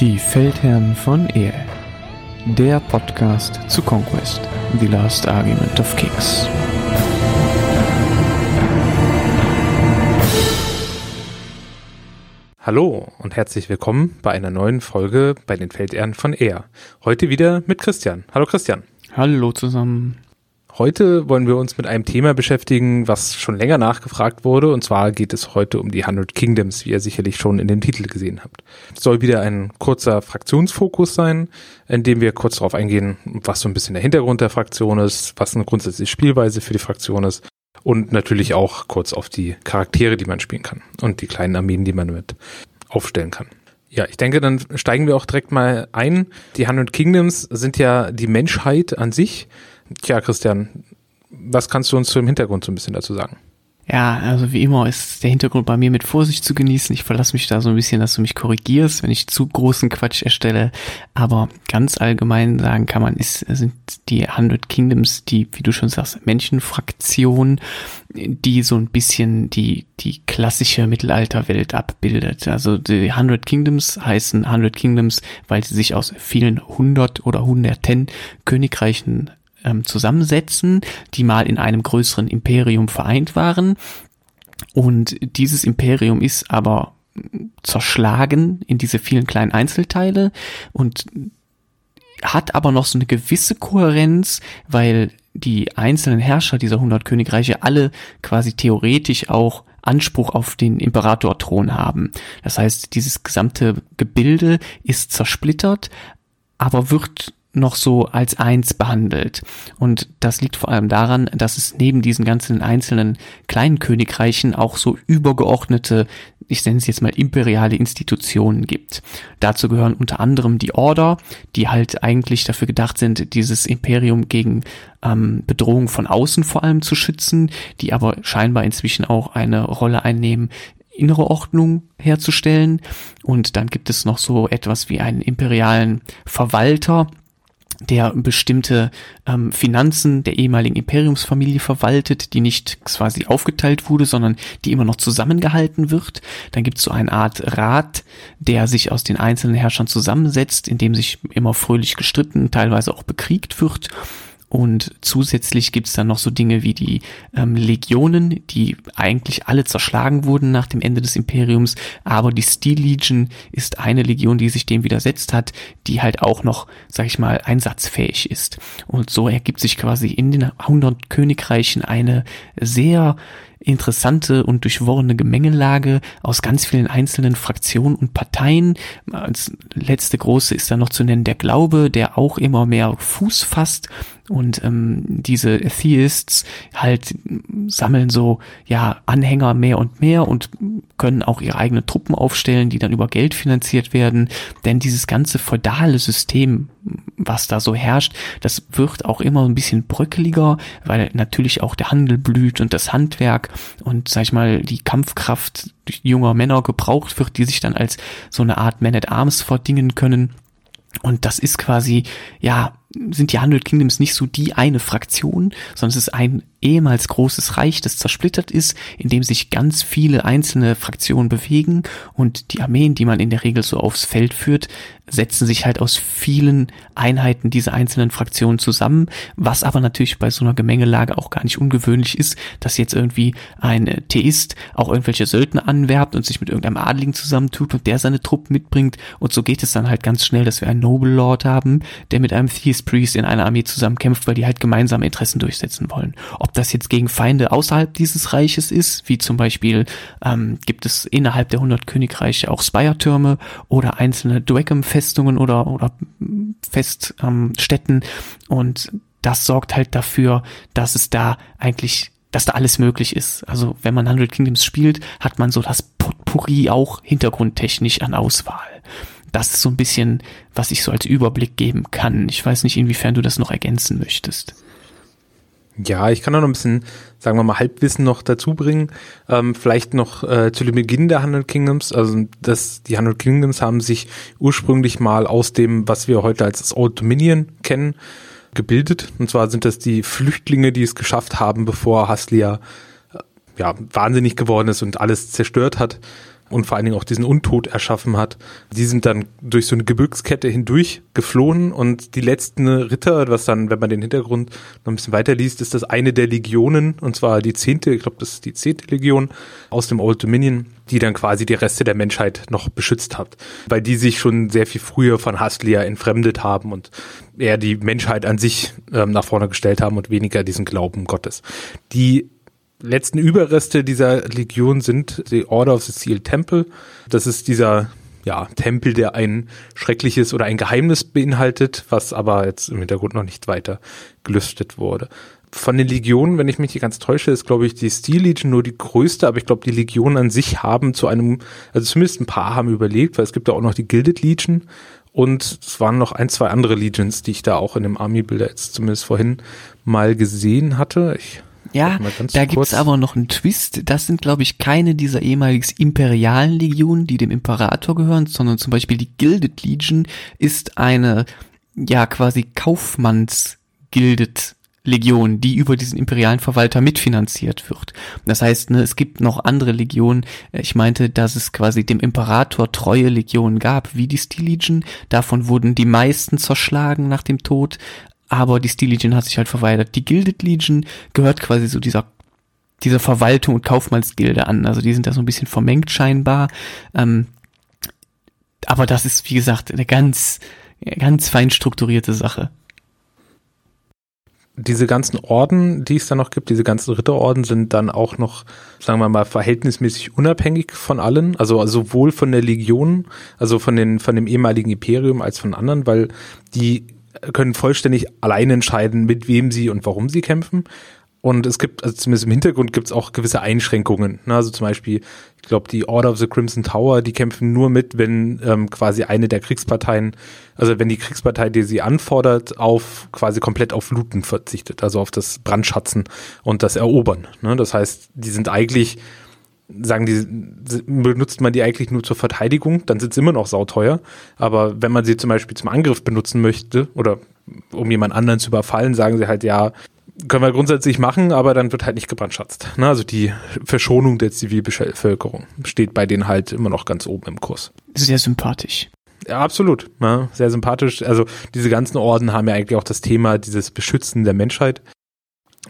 Die Feldherren von Ehe. Der Podcast zu Conquest, The Last Argument of Kings. Hallo und herzlich willkommen bei einer neuen Folge bei den Feldherren von Ehr. Heute wieder mit Christian. Hallo Christian. Hallo zusammen. Heute wollen wir uns mit einem Thema beschäftigen, was schon länger nachgefragt wurde. Und zwar geht es heute um die Hundred Kingdoms, wie ihr sicherlich schon in dem Titel gesehen habt. Es soll wieder ein kurzer Fraktionsfokus sein, in dem wir kurz darauf eingehen, was so ein bisschen der Hintergrund der Fraktion ist, was eine grundsätzliche Spielweise für die Fraktion ist und natürlich auch kurz auf die Charaktere, die man spielen kann und die kleinen Armeen, die man mit aufstellen kann. Ja, ich denke, dann steigen wir auch direkt mal ein. Die Hundred Kingdoms sind ja die Menschheit an sich Tja, Christian, was kannst du uns zum Hintergrund so ein bisschen dazu sagen? Ja, also wie immer ist der Hintergrund bei mir mit Vorsicht zu genießen. Ich verlasse mich da so ein bisschen, dass du mich korrigierst, wenn ich zu großen Quatsch erstelle. Aber ganz allgemein sagen kann man, ist, sind die Hundred Kingdoms, die, wie du schon sagst, Menschenfraktion, die so ein bisschen die, die klassische Mittelalterwelt abbildet. Also die Hundred Kingdoms heißen Hundred Kingdoms, weil sie sich aus vielen hundert oder hunderten Königreichen ähm, zusammensetzen, die mal in einem größeren Imperium vereint waren. Und dieses Imperium ist aber zerschlagen in diese vielen kleinen Einzelteile und hat aber noch so eine gewisse Kohärenz, weil die einzelnen Herrscher dieser 100 Königreiche alle quasi theoretisch auch Anspruch auf den Imperatorthron haben. Das heißt, dieses gesamte Gebilde ist zersplittert, aber wird noch so als eins behandelt. Und das liegt vor allem daran, dass es neben diesen ganzen einzelnen kleinen Königreichen auch so übergeordnete, ich nenne es jetzt mal imperiale Institutionen gibt. Dazu gehören unter anderem die Order, die halt eigentlich dafür gedacht sind, dieses Imperium gegen ähm, Bedrohung von außen vor allem zu schützen, die aber scheinbar inzwischen auch eine Rolle einnehmen, innere Ordnung herzustellen. Und dann gibt es noch so etwas wie einen imperialen Verwalter, der bestimmte ähm, Finanzen der ehemaligen Imperiumsfamilie verwaltet, die nicht quasi aufgeteilt wurde, sondern die immer noch zusammengehalten wird. Dann gibt es so eine Art Rat, der sich aus den einzelnen Herrschern zusammensetzt, in dem sich immer fröhlich gestritten, teilweise auch bekriegt wird. Und zusätzlich gibt's dann noch so Dinge wie die ähm, Legionen, die eigentlich alle zerschlagen wurden nach dem Ende des Imperiums, aber die Steel Legion ist eine Legion, die sich dem widersetzt hat, die halt auch noch, sag ich mal, einsatzfähig ist. Und so ergibt sich quasi in den 100 Königreichen eine sehr interessante und durchworrene Gemengelage aus ganz vielen einzelnen Fraktionen und Parteien. Als letzte große ist da noch zu nennen der Glaube, der auch immer mehr Fuß fasst und ähm, diese Theists halt sammeln so ja Anhänger mehr und mehr und können auch ihre eigenen Truppen aufstellen, die dann über Geld finanziert werden. Denn dieses ganze feudale System, was da so herrscht, das wird auch immer ein bisschen bröckeliger, weil natürlich auch der Handel blüht und das Handwerk und sag ich mal die Kampfkraft junger Männer gebraucht wird, die sich dann als so eine Art Man at Arms verdingen können. Und das ist quasi, ja, sind die Hundred Kingdoms nicht so die eine Fraktion, sondern es ist ein ehemals großes Reich, das zersplittert ist, in dem sich ganz viele einzelne Fraktionen bewegen. Und die Armeen, die man in der Regel so aufs Feld führt, setzen sich halt aus vielen Einheiten dieser einzelnen Fraktionen zusammen, was aber natürlich bei so einer Gemengelage auch gar nicht ungewöhnlich ist, dass jetzt irgendwie ein Theist auch irgendwelche Söldner anwerbt und sich mit irgendeinem Adligen zusammentut und der seine Truppen mitbringt. Und so geht es dann halt ganz schnell, dass wir einen Noble Lord haben, der mit einem Theist Priest in einer Armee zusammenkämpft, weil die halt gemeinsame Interessen durchsetzen wollen. Das jetzt gegen Feinde außerhalb dieses Reiches ist, wie zum Beispiel ähm, gibt es innerhalb der 100 Königreiche auch Spire-Türme oder einzelne Dwegham-Festungen oder, oder Feststätten ähm, und das sorgt halt dafür, dass es da eigentlich dass da alles möglich ist. Also wenn man Hundred Kingdoms spielt, hat man so das Potpourri auch hintergrundtechnisch an Auswahl das ist so ein bisschen, was ich so als Überblick geben kann. Ich weiß nicht, inwiefern du das noch ergänzen möchtest. Ja, ich kann da noch ein bisschen, sagen wir mal, Halbwissen noch dazu bringen. Ähm, vielleicht noch äh, zu dem Beginn der Hundred Kingdoms. Also das, die Hundred Kingdoms haben sich ursprünglich mal aus dem, was wir heute als das Old Dominion kennen, gebildet. Und zwar sind das die Flüchtlinge, die es geschafft haben, bevor Haslia äh, ja, wahnsinnig geworden ist und alles zerstört hat und vor allen Dingen auch diesen Untod erschaffen hat. Die sind dann durch so eine Gebirgskette hindurch geflohen und die letzten Ritter, was dann, wenn man den Hintergrund noch ein bisschen weiter liest, ist das eine der Legionen und zwar die zehnte, ich glaube, das ist die zehnte Legion aus dem Old Dominion, die dann quasi die Reste der Menschheit noch beschützt hat, weil die sich schon sehr viel früher von Haslia entfremdet haben und eher die Menschheit an sich ähm, nach vorne gestellt haben und weniger diesen Glauben Gottes. Die letzten Überreste dieser Legion sind die Order of the Seal Temple. Das ist dieser ja, Tempel, der ein schreckliches oder ein Geheimnis beinhaltet, was aber jetzt im Hintergrund noch nicht weiter gelüstet wurde. Von den Legionen, wenn ich mich nicht ganz täusche, ist, glaube ich, die Steel Legion nur die größte, aber ich glaube, die Legionen an sich haben zu einem, also zumindest ein paar haben überlegt, weil es gibt da auch noch die Gilded Legion und es waren noch ein, zwei andere Legions, die ich da auch in dem Army-Bilder jetzt zumindest vorhin mal gesehen hatte. Ich ja, da gibt's aber noch einen Twist. Das sind, glaube ich, keine dieser ehemaligen imperialen Legionen, die dem Imperator gehören, sondern zum Beispiel die Gilded Legion ist eine, ja, quasi Kaufmanns-Gilded Legion, die über diesen imperialen Verwalter mitfinanziert wird. Das heißt, ne, es gibt noch andere Legionen. Ich meinte, dass es quasi dem Imperator treue Legionen gab, wie die Steel Legion. Davon wurden die meisten zerschlagen nach dem Tod aber die Steel Legion hat sich halt verweigert. Die Gilded Legion gehört quasi so dieser dieser Verwaltung und Kaufmannsgilde an. Also die sind da so ein bisschen vermengt scheinbar. Ähm, aber das ist, wie gesagt, eine ganz, ganz fein strukturierte Sache. Diese ganzen Orden, die es da noch gibt, diese ganzen Ritterorden sind dann auch noch, sagen wir mal, verhältnismäßig unabhängig von allen, also sowohl von der Legion, also von den, von dem ehemaligen Imperium als von anderen, weil die können vollständig allein entscheiden, mit wem sie und warum sie kämpfen. Und es gibt, also zumindest im Hintergrund gibt es auch gewisse Einschränkungen. Ne? Also zum Beispiel, ich glaube, die Order of the Crimson Tower, die kämpfen nur mit, wenn ähm, quasi eine der Kriegsparteien, also wenn die Kriegspartei, die sie anfordert, auf quasi komplett auf Looten verzichtet, also auf das Brandschatzen und das Erobern. Ne? Das heißt, die sind eigentlich sagen die, benutzt man die eigentlich nur zur Verteidigung, dann sind sie immer noch sauteuer. Aber wenn man sie zum Beispiel zum Angriff benutzen möchte oder um jemand anderen zu überfallen, sagen sie halt, ja, können wir grundsätzlich machen, aber dann wird halt nicht gebrandschatzt. Ne? Also die Verschonung der Zivilbevölkerung steht bei denen halt immer noch ganz oben im Kurs. Sehr sympathisch. Ja, absolut. Ne? Sehr sympathisch. Also diese ganzen Orden haben ja eigentlich auch das Thema dieses Beschützen der Menschheit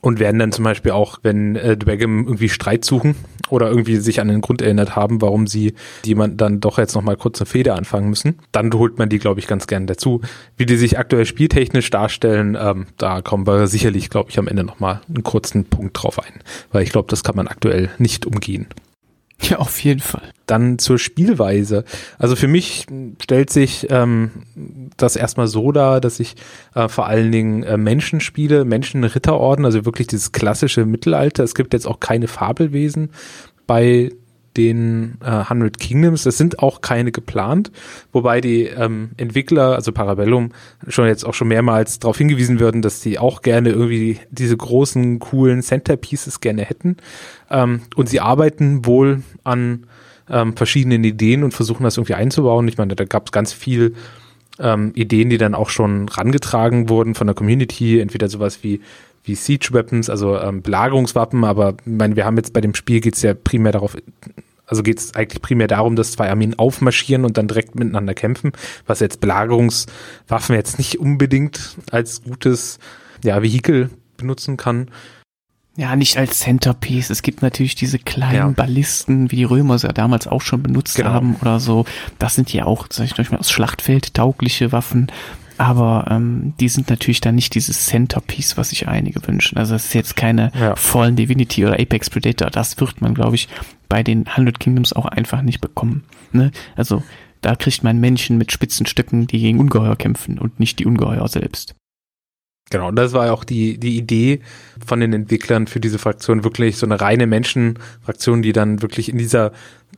und werden dann zum Beispiel auch, wenn äh, Dwagem irgendwie Streit suchen oder irgendwie sich an den Grund erinnert haben, warum sie jemand dann doch jetzt nochmal kurz eine Feder anfangen müssen, dann holt man die, glaube ich, ganz gern dazu. Wie die sich aktuell spieltechnisch darstellen, ähm, da kommen wir sicherlich, glaube ich, am Ende nochmal einen kurzen Punkt drauf ein, weil ich glaube, das kann man aktuell nicht umgehen. Ja, auf jeden Fall. Dann zur Spielweise. Also für mich stellt sich ähm, das erstmal so dar, dass ich äh, vor allen Dingen äh, Menschen spiele, Menschenritterorden, also wirklich dieses klassische Mittelalter. Es gibt jetzt auch keine Fabelwesen bei den äh, 100 Kingdoms. Es sind auch keine geplant, wobei die ähm, Entwickler, also Parabellum, schon jetzt auch schon mehrmals darauf hingewiesen würden, dass sie auch gerne irgendwie diese großen, coolen Centerpieces gerne hätten. Ähm, und sie arbeiten wohl an ähm, verschiedenen Ideen und versuchen das irgendwie einzubauen. Ich meine, da gab es ganz viel ähm, Ideen, die dann auch schon rangetragen wurden von der Community, entweder sowas wie wie Siege Weapons, also ähm, Belagerungswappen, aber ich meine, wir haben jetzt bei dem Spiel geht es ja primär darauf also geht es eigentlich primär darum, dass zwei Armeen aufmarschieren und dann direkt miteinander kämpfen, was jetzt Belagerungswaffen jetzt nicht unbedingt als gutes ja, Vehikel benutzen kann. Ja, nicht als Centerpiece. Es gibt natürlich diese kleinen ja. Ballisten, wie die Römer es ja damals auch schon benutzt genau. haben oder so. Das sind ja auch, sag ich mal, aus Schlachtfeld taugliche Waffen. Aber ähm, die sind natürlich dann nicht dieses Centerpiece, was sich einige wünschen. Also es ist jetzt keine ja. Fallen Divinity oder Apex Predator. Das wird man, glaube ich, bei den Hundred Kingdoms auch einfach nicht bekommen. Ne? Also da kriegt man Menschen mit spitzen Stücken, die gegen Ungeheuer kämpfen und nicht die Ungeheuer selbst. Genau, das war auch die, die Idee von den Entwicklern für diese Fraktion, wirklich so eine reine Menschenfraktion, die dann wirklich in dieser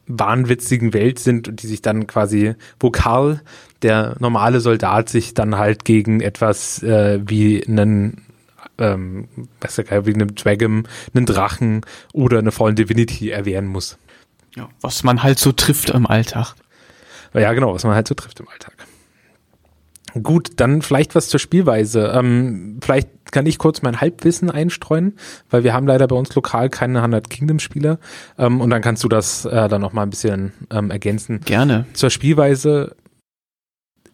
wahnwitzigen Welt sind und die sich dann quasi, wo Karl, der normale Soldat, sich dann halt gegen etwas äh, wie einen ähm, wie einen Dragon, einen Drachen oder eine Fallen Divinity erwehren muss. Ja, was man halt so trifft im Alltag. Ja, genau, was man halt so trifft im Alltag. Gut, dann vielleicht was zur Spielweise. Ähm, vielleicht kann ich kurz mein Halbwissen einstreuen, weil wir haben leider bei uns lokal keine 100 Kingdom Spieler ähm, und dann kannst du das äh, dann noch mal ein bisschen ähm, ergänzen. Gerne. Zur Spielweise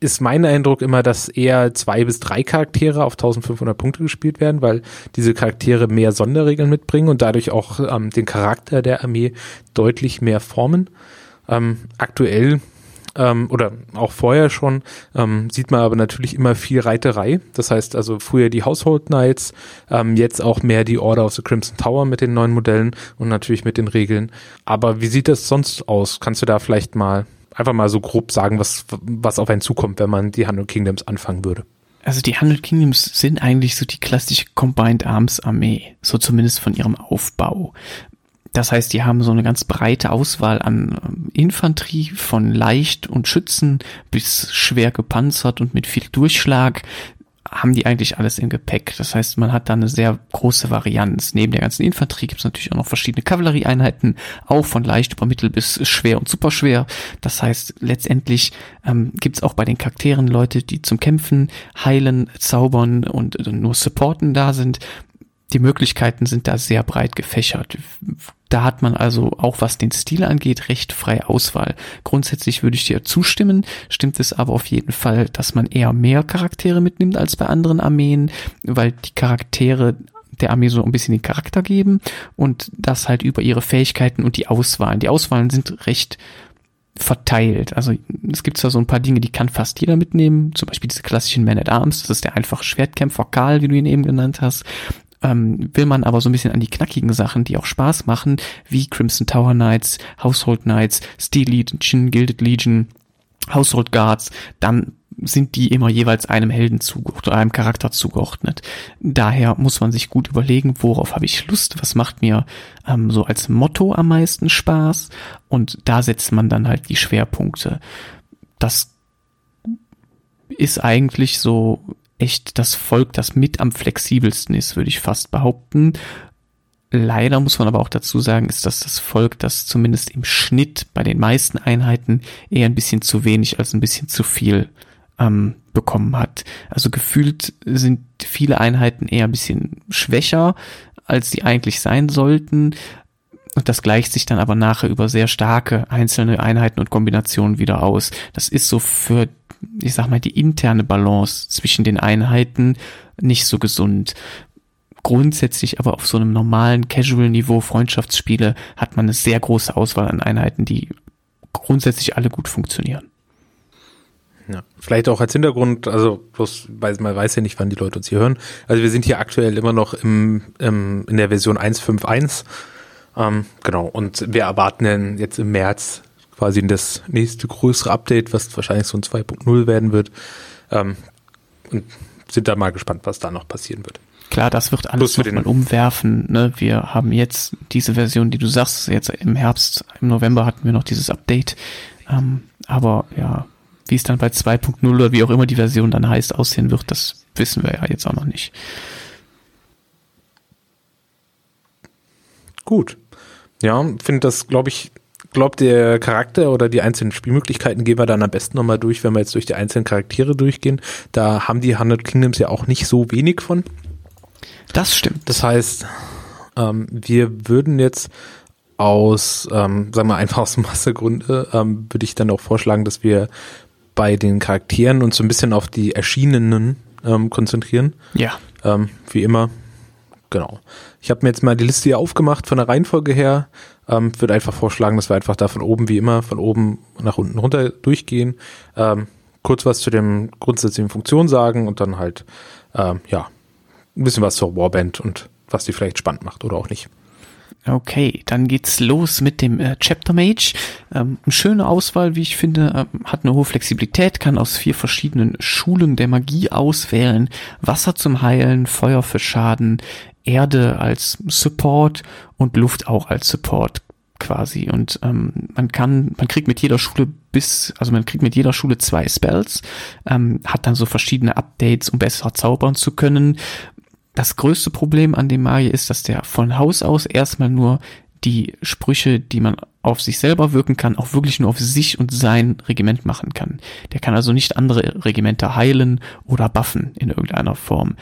ist mein Eindruck immer, dass eher zwei bis drei Charaktere auf 1500 Punkte gespielt werden, weil diese Charaktere mehr Sonderregeln mitbringen und dadurch auch ähm, den Charakter der Armee deutlich mehr formen. Ähm, aktuell ähm, oder auch vorher schon ähm, sieht man aber natürlich immer viel Reiterei. Das heißt also früher die Household Knights, ähm, jetzt auch mehr die Order of the Crimson Tower mit den neuen Modellen und natürlich mit den Regeln. Aber wie sieht das sonst aus? Kannst du da vielleicht mal einfach mal so grob sagen, was, was auf einen zukommt, wenn man die Hundred Kingdoms anfangen würde? Also die Hundred Kingdoms sind eigentlich so die klassische Combined Arms Armee, so zumindest von ihrem Aufbau. Das heißt, die haben so eine ganz breite Auswahl an ähm, Infanterie von leicht und Schützen bis schwer gepanzert und mit viel Durchschlag haben die eigentlich alles im Gepäck. Das heißt, man hat da eine sehr große Varianz. Neben der ganzen Infanterie gibt es natürlich auch noch verschiedene Kavallerieeinheiten, auch von leicht über mittel bis schwer und superschwer. Das heißt, letztendlich ähm, gibt es auch bei den Charakteren Leute, die zum Kämpfen, Heilen, Zaubern und nur Supporten da sind die Möglichkeiten sind da sehr breit gefächert. Da hat man also auch was den Stil angeht recht freie Auswahl. Grundsätzlich würde ich dir zustimmen, stimmt es aber auf jeden Fall, dass man eher mehr Charaktere mitnimmt als bei anderen Armeen, weil die Charaktere der Armee so ein bisschen den Charakter geben und das halt über ihre Fähigkeiten und die Auswahlen. Die Auswahlen sind recht verteilt. Also es gibt zwar so ein paar Dinge, die kann fast jeder mitnehmen, zum Beispiel diese klassischen Man at Arms, das ist der einfache Schwertkämpfer Karl, wie du ihn eben genannt hast ähm, will man aber so ein bisschen an die knackigen Sachen, die auch Spaß machen, wie Crimson Tower Knights, Household Knights, Steel Legion, Gilded Legion, Household Guards, dann sind die immer jeweils einem Helden zugeordnet einem Charakter zugeordnet. Daher muss man sich gut überlegen, worauf habe ich Lust, was macht mir ähm, so als Motto am meisten Spaß und da setzt man dann halt die Schwerpunkte. Das ist eigentlich so echt das Volk, das mit am flexibelsten ist, würde ich fast behaupten. Leider muss man aber auch dazu sagen, ist das das Volk, das zumindest im Schnitt bei den meisten Einheiten eher ein bisschen zu wenig als ein bisschen zu viel ähm, bekommen hat. Also gefühlt sind viele Einheiten eher ein bisschen schwächer, als sie eigentlich sein sollten. Und das gleicht sich dann aber nachher über sehr starke einzelne Einheiten und Kombinationen wieder aus. Das ist so für ich sag mal, die interne Balance zwischen den Einheiten nicht so gesund. Grundsätzlich aber auf so einem normalen Casual-Niveau Freundschaftsspiele hat man eine sehr große Auswahl an Einheiten, die grundsätzlich alle gut funktionieren. Ja, vielleicht auch als Hintergrund, also bloß, weil man weiß ja nicht, wann die Leute uns hier hören. Also wir sind hier aktuell immer noch im, im in der Version 1.5.1. Ähm, genau, und wir erwarten jetzt im März quasi das nächste größere Update, was wahrscheinlich so ein 2.0 werden wird. Ähm, und sind da mal gespannt, was da noch passieren wird. Klar, das wird alles nochmal umwerfen. Ne? Wir haben jetzt diese Version, die du sagst, jetzt im Herbst, im November hatten wir noch dieses Update. Ähm, aber ja, wie es dann bei 2.0 oder wie auch immer die Version dann heißt, aussehen wird, das wissen wir ja jetzt auch noch nicht. Gut. Ja, finde das, glaube ich, glaube, der Charakter oder die einzelnen Spielmöglichkeiten gehen wir dann am besten nochmal durch, wenn wir jetzt durch die einzelnen Charaktere durchgehen. Da haben die 100 Kingdoms ja auch nicht so wenig von. Das stimmt. Das heißt, ähm, wir würden jetzt aus, ähm, sagen wir einfach aus Massegründe, ähm, würde ich dann auch vorschlagen, dass wir bei den Charakteren uns so ein bisschen auf die erschienenen ähm, konzentrieren. Ja. Ähm, wie immer. Genau. Ich habe mir jetzt mal die Liste hier aufgemacht von der Reihenfolge her. Ähm, würde einfach vorschlagen, dass wir einfach da von oben wie immer, von oben nach unten runter durchgehen. Ähm, kurz was zu dem grundsätzlichen Funktion sagen und dann halt, ähm, ja, ein bisschen was zur Warband und was die vielleicht spannend macht oder auch nicht. Okay, dann geht's los mit dem äh, Chapter Mage. Ähm, eine schöne Auswahl, wie ich finde, ähm, hat eine hohe Flexibilität, kann aus vier verschiedenen Schulen der Magie auswählen. Wasser zum Heilen, Feuer für Schaden, Erde als Support und Luft auch als Support quasi. Und ähm, man kann, man kriegt mit jeder Schule bis, also man kriegt mit jeder Schule zwei Spells, ähm, hat dann so verschiedene Updates, um besser zaubern zu können. Das größte Problem an dem Magier ist, dass der von Haus aus erstmal nur die Sprüche, die man auf sich selber wirken kann, auch wirklich nur auf sich und sein Regiment machen kann. Der kann also nicht andere Regimenter heilen oder buffen in irgendeiner Form.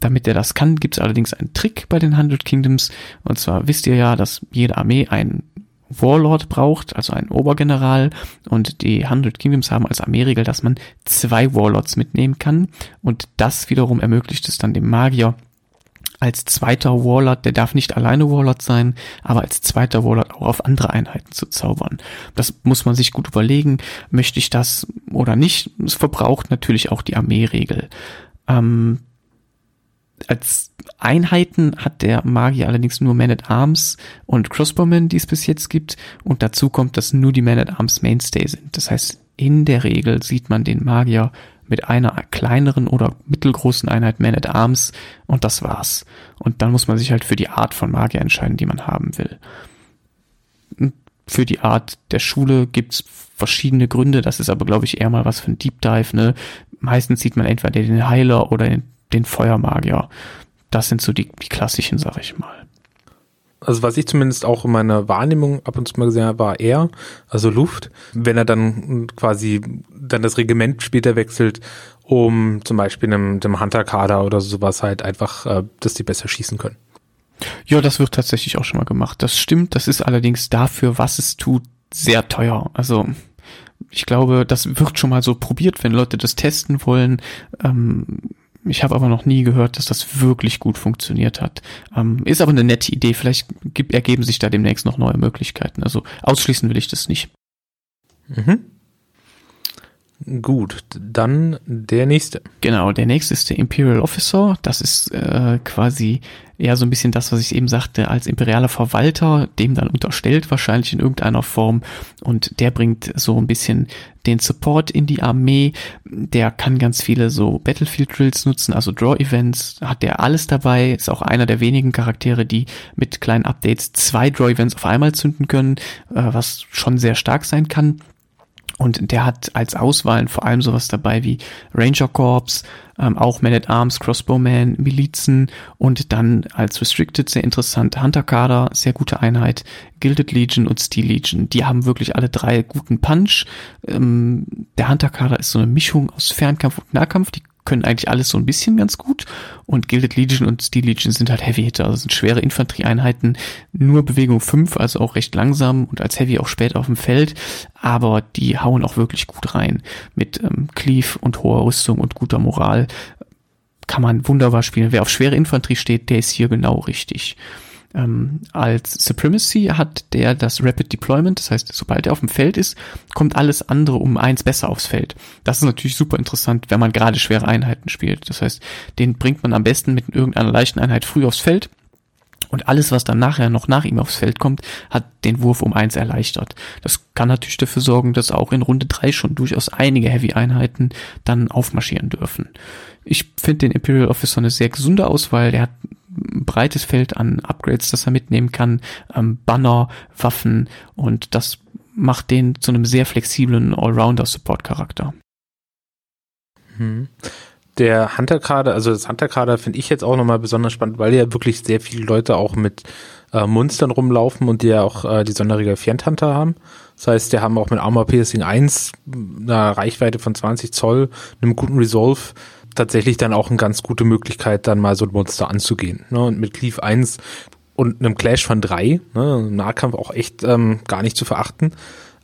Damit er das kann, gibt es allerdings einen Trick bei den Hundred Kingdoms. Und zwar wisst ihr ja, dass jede Armee einen Warlord braucht, also einen Obergeneral. Und die Hundred Kingdoms haben als Armeeregel, dass man zwei Warlords mitnehmen kann. Und das wiederum ermöglicht es dann dem Magier, als zweiter Warlord, der darf nicht alleine Warlord sein, aber als zweiter Warlord auch auf andere Einheiten zu zaubern. Das muss man sich gut überlegen, möchte ich das oder nicht. Es verbraucht natürlich auch die Armeeregel. Ähm, als Einheiten hat der Magier allerdings nur Man at Arms und Crossbowmen, die es bis jetzt gibt. Und dazu kommt, dass nur die Man at Arms Mainstay sind. Das heißt, in der Regel sieht man den Magier mit einer kleineren oder mittelgroßen Einheit Man at Arms und das war's. Und dann muss man sich halt für die Art von Magier entscheiden, die man haben will. Für die Art der Schule gibt's verschiedene Gründe, das ist aber, glaube ich, eher mal was für ein Deep Dive. Ne? Meistens sieht man entweder den Heiler oder den, den Feuermagier. Das sind so die, die klassischen, sag ich mal also was ich zumindest auch in meiner Wahrnehmung ab und zu mal gesehen habe, war er, also Luft, wenn er dann quasi dann das Regiment später wechselt, um zum Beispiel einem, einem Hunter-Kader oder sowas halt einfach, äh, dass die besser schießen können. Ja, das wird tatsächlich auch schon mal gemacht. Das stimmt, das ist allerdings dafür, was es tut, sehr teuer. Also ich glaube, das wird schon mal so probiert, wenn Leute das testen wollen. Ähm, ich habe aber noch nie gehört, dass das wirklich gut funktioniert hat. Ähm, ist aber eine nette Idee. Vielleicht gibt, ergeben sich da demnächst noch neue Möglichkeiten. Also ausschließen will ich das nicht. Mhm. Gut, dann der nächste. Genau, der nächste ist der Imperial Officer. Das ist äh, quasi eher so ein bisschen das, was ich eben sagte, als imperialer Verwalter, dem dann unterstellt wahrscheinlich in irgendeiner Form. Und der bringt so ein bisschen den Support in die Armee. Der kann ganz viele so Battlefield Drills nutzen, also Draw Events hat der alles dabei. Ist auch einer der wenigen Charaktere, die mit kleinen Updates zwei Draw Events auf einmal zünden können, äh, was schon sehr stark sein kann. Und der hat als Auswahlen vor allem sowas dabei wie Ranger Corps, ähm, auch Man at Arms, Crossbowman, Milizen und dann als Restricted sehr interessant Hunter Kader, sehr gute Einheit, Gilded Legion und Steel Legion. Die haben wirklich alle drei guten Punch. Ähm, der Hunter Kader ist so eine Mischung aus Fernkampf und Nahkampf. Die können eigentlich alles so ein bisschen ganz gut. Und Gilded Legion und Steel Legion sind halt Heavy Hitter, also sind schwere Infanterieeinheiten, nur Bewegung 5, also auch recht langsam und als Heavy auch spät auf dem Feld, aber die hauen auch wirklich gut rein. Mit ähm, Cleave und hoher Rüstung und guter Moral kann man wunderbar spielen. Wer auf schwere Infanterie steht, der ist hier genau richtig. Ähm, als Supremacy hat der das Rapid Deployment, das heißt, sobald er auf dem Feld ist, kommt alles andere um eins besser aufs Feld. Das ist natürlich super interessant, wenn man gerade schwere Einheiten spielt. Das heißt, den bringt man am besten mit irgendeiner leichten Einheit früh aufs Feld. Und alles, was dann nachher noch nach ihm aufs Feld kommt, hat den Wurf um eins erleichtert. Das kann natürlich dafür sorgen, dass auch in Runde drei schon durchaus einige Heavy-Einheiten dann aufmarschieren dürfen. Ich finde den Imperial Officer eine sehr gesunde Auswahl. Der hat breites Feld an Upgrades, das er mitnehmen kann, ähm, Banner, Waffen und das macht den zu einem sehr flexiblen Allrounder-Support-Charakter. Hm. Der Hunter-Kader, also das Hunter-Kader finde ich jetzt auch nochmal besonders spannend, weil ja wirklich sehr viele Leute auch mit äh, Monstern rumlaufen und die ja auch äh, die sonderige Fiend Hunter haben. Das heißt, die haben auch mit Armor Piercing 1 eine Reichweite von 20 Zoll, einem guten Resolve, tatsächlich dann auch eine ganz gute Möglichkeit, dann mal so ein Monster anzugehen. Ne? Und mit Cleave 1 und einem Clash von 3, ne? Nahkampf auch echt ähm, gar nicht zu verachten.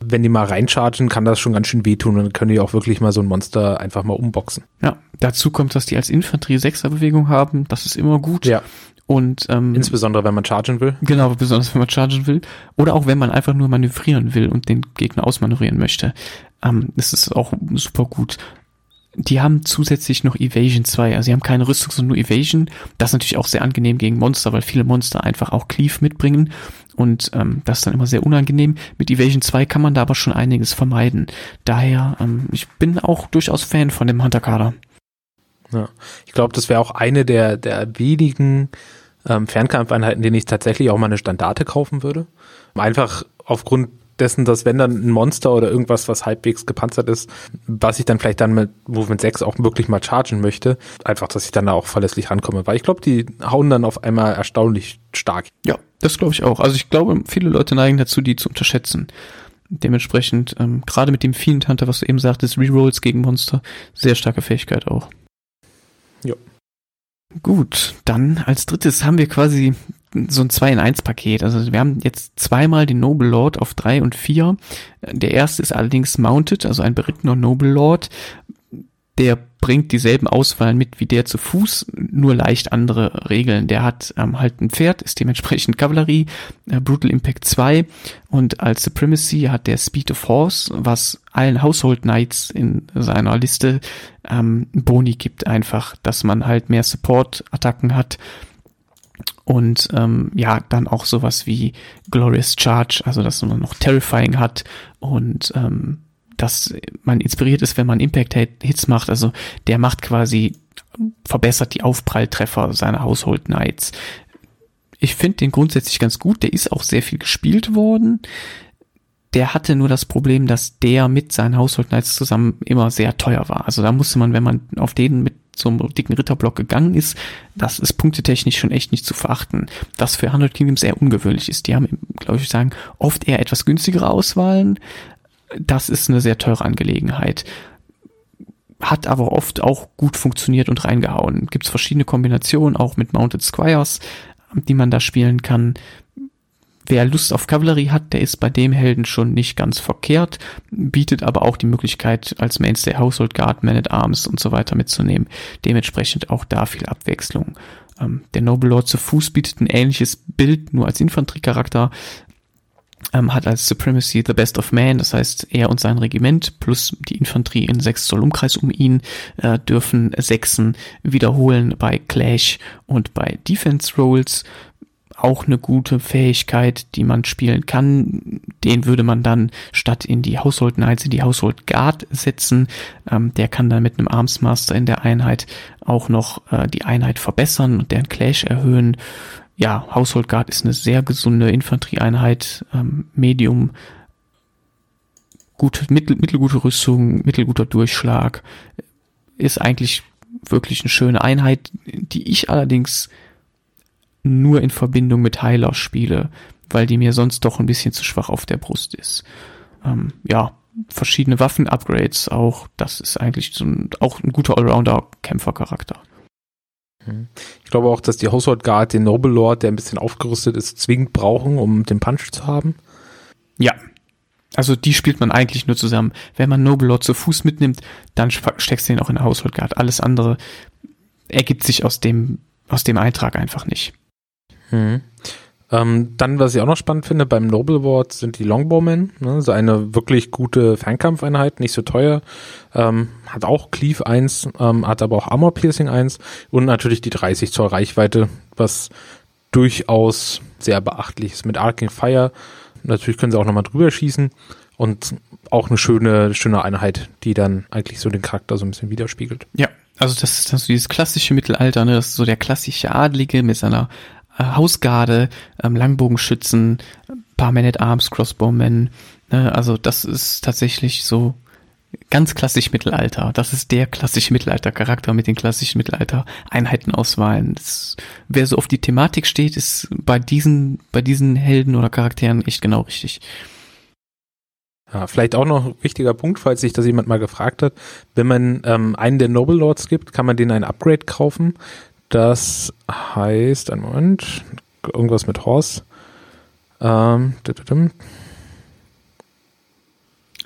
Wenn die mal reinchargen, kann das schon ganz schön wehtun und dann können die auch wirklich mal so ein Monster einfach mal umboxen. Ja, dazu kommt, dass die als Infanterie Sechser-Bewegung haben. Das ist immer gut. Ja. Und ähm, insbesondere wenn man chargen will. Genau, besonders wenn man chargen will. Oder auch wenn man einfach nur manövrieren will und den Gegner ausmanövrieren möchte. Ähm, das ist auch super gut die haben zusätzlich noch Evasion 2. Also sie haben keine Rüstung, sondern nur Evasion. Das ist natürlich auch sehr angenehm gegen Monster, weil viele Monster einfach auch Cleave mitbringen. Und ähm, das ist dann immer sehr unangenehm. Mit Evasion 2 kann man da aber schon einiges vermeiden. Daher, ähm, ich bin auch durchaus Fan von dem Hunter-Kader. Ja, ich glaube, das wäre auch eine der, der wenigen ähm, Fernkampfeinheiten, denen ich tatsächlich auch mal eine Standarte kaufen würde. Einfach aufgrund dessen, dass wenn dann ein Monster oder irgendwas, was halbwegs gepanzert ist, was ich dann vielleicht dann mit Movement 6 auch wirklich mal chargen möchte, einfach, dass ich dann da auch verlässlich rankomme, weil ich glaube, die hauen dann auf einmal erstaunlich stark. Ja, das glaube ich auch. Also ich glaube, viele Leute neigen dazu, die zu unterschätzen. Dementsprechend, ähm, gerade mit dem Fiend Hunter, was du eben sagtest, Rerolls gegen Monster, sehr starke Fähigkeit auch. Ja. Gut, dann als drittes haben wir quasi so ein 2 in 1 Paket. Also wir haben jetzt zweimal den Noble Lord auf 3 und 4. Der erste ist allerdings Mounted, also ein berittener Noble Lord. Der bringt dieselben Auswahlen mit wie der zu Fuß, nur leicht andere Regeln. Der hat ähm, halt ein Pferd, ist dementsprechend Kavallerie, äh, Brutal Impact 2 und als Supremacy hat der Speed of Horse, was allen Household Knights in seiner Liste ähm, Boni gibt einfach, dass man halt mehr Support-Attacken hat und ähm, ja, dann auch sowas wie Glorious Charge, also dass man noch Terrifying hat und ähm, dass man inspiriert ist, wenn man Impact-Hits macht. Also der macht quasi, verbessert die Aufpralltreffer seiner Household Knights. Ich finde den grundsätzlich ganz gut. Der ist auch sehr viel gespielt worden. Der hatte nur das Problem, dass der mit seinen Household Knights zusammen immer sehr teuer war. Also da musste man, wenn man auf den mit einem dicken Ritterblock gegangen ist, das ist punktetechnisch schon echt nicht zu verachten. Was für 100 Kingdoms sehr ungewöhnlich ist. Die haben, glaube ich, sagen, oft eher etwas günstigere Auswahlen. Das ist eine sehr teure Angelegenheit. Hat aber oft auch gut funktioniert und reingehauen. Gibt es verschiedene Kombinationen, auch mit Mounted Squires, die man da spielen kann. Wer Lust auf Kavallerie hat, der ist bei dem Helden schon nicht ganz verkehrt, bietet aber auch die Möglichkeit, als Mainstay Household Guard, Man at Arms und so weiter mitzunehmen. Dementsprechend auch da viel Abwechslung. Ähm, der Noble Lord zu Fuß bietet ein ähnliches Bild, nur als Infanteriecharakter. Ähm, hat als Supremacy the Best of Man, das heißt er und sein Regiment plus die Infanterie in 6 Zoll Umkreis um ihn äh, dürfen Sechsen wiederholen bei Clash und bei Defense Rolls auch eine gute Fähigkeit, die man spielen kann. Den würde man dann statt in die Household Knights in die Household Guard setzen. Ähm, der kann dann mit einem Armsmaster in der Einheit auch noch äh, die Einheit verbessern und deren Clash erhöhen. Ja, Household Guard ist eine sehr gesunde Infanterieeinheit, ähm, Medium, gute, mittel, mittelgute Rüstung, mittelguter Durchschlag. Ist eigentlich wirklich eine schöne Einheit, die ich allerdings nur in Verbindung mit Heiler spiele, weil die mir sonst doch ein bisschen zu schwach auf der Brust ist. Ähm, ja, verschiedene Waffen-Upgrades auch, das ist eigentlich so ein, auch ein guter Allrounder-Kämpfercharakter. Hm. Ich glaube auch, dass die Household Guard den Noble Lord, der ein bisschen aufgerüstet ist, zwingend brauchen, um den Punch zu haben. Ja. Also die spielt man eigentlich nur zusammen. Wenn man Noble Lord zu Fuß mitnimmt, dann steckst du ihn auch in der Household Guard. Alles andere ergibt sich aus dem, aus dem Eintrag einfach nicht. Mhm. Ähm, dann, was ich auch noch spannend finde, beim Noble Ward sind die Longbowmen, ne, so eine wirklich gute Fernkampfeinheit, nicht so teuer, ähm, hat auch Cleave 1, ähm, hat aber auch Armor Piercing 1 und natürlich die 30 Zoll Reichweite, was durchaus sehr beachtlich ist mit Arcing Fire. Natürlich können sie auch nochmal drüber schießen und auch eine schöne, schöne Einheit, die dann eigentlich so den Charakter so ein bisschen widerspiegelt. Ja, also das ist, das ist dieses klassische Mittelalter, ne? das ist so der klassische Adlige mit seiner Hausgarde, ähm, Langbogenschützen, paar Man at Arms, Crossbowmen. Ne? Also das ist tatsächlich so ganz klassisch Mittelalter. Das ist der klassische Mittelalter-Charakter mit den klassischen Mittelalter-Einheitenauswahlen. Wer so auf die Thematik steht, ist bei diesen, bei diesen Helden oder Charakteren echt genau richtig. Ja, vielleicht auch noch ein wichtiger Punkt, falls sich das jemand mal gefragt hat. Wenn man ähm, einen der Noble Lords gibt, kann man den ein Upgrade kaufen. Das heißt, ein Moment, irgendwas mit Horse. Ähm,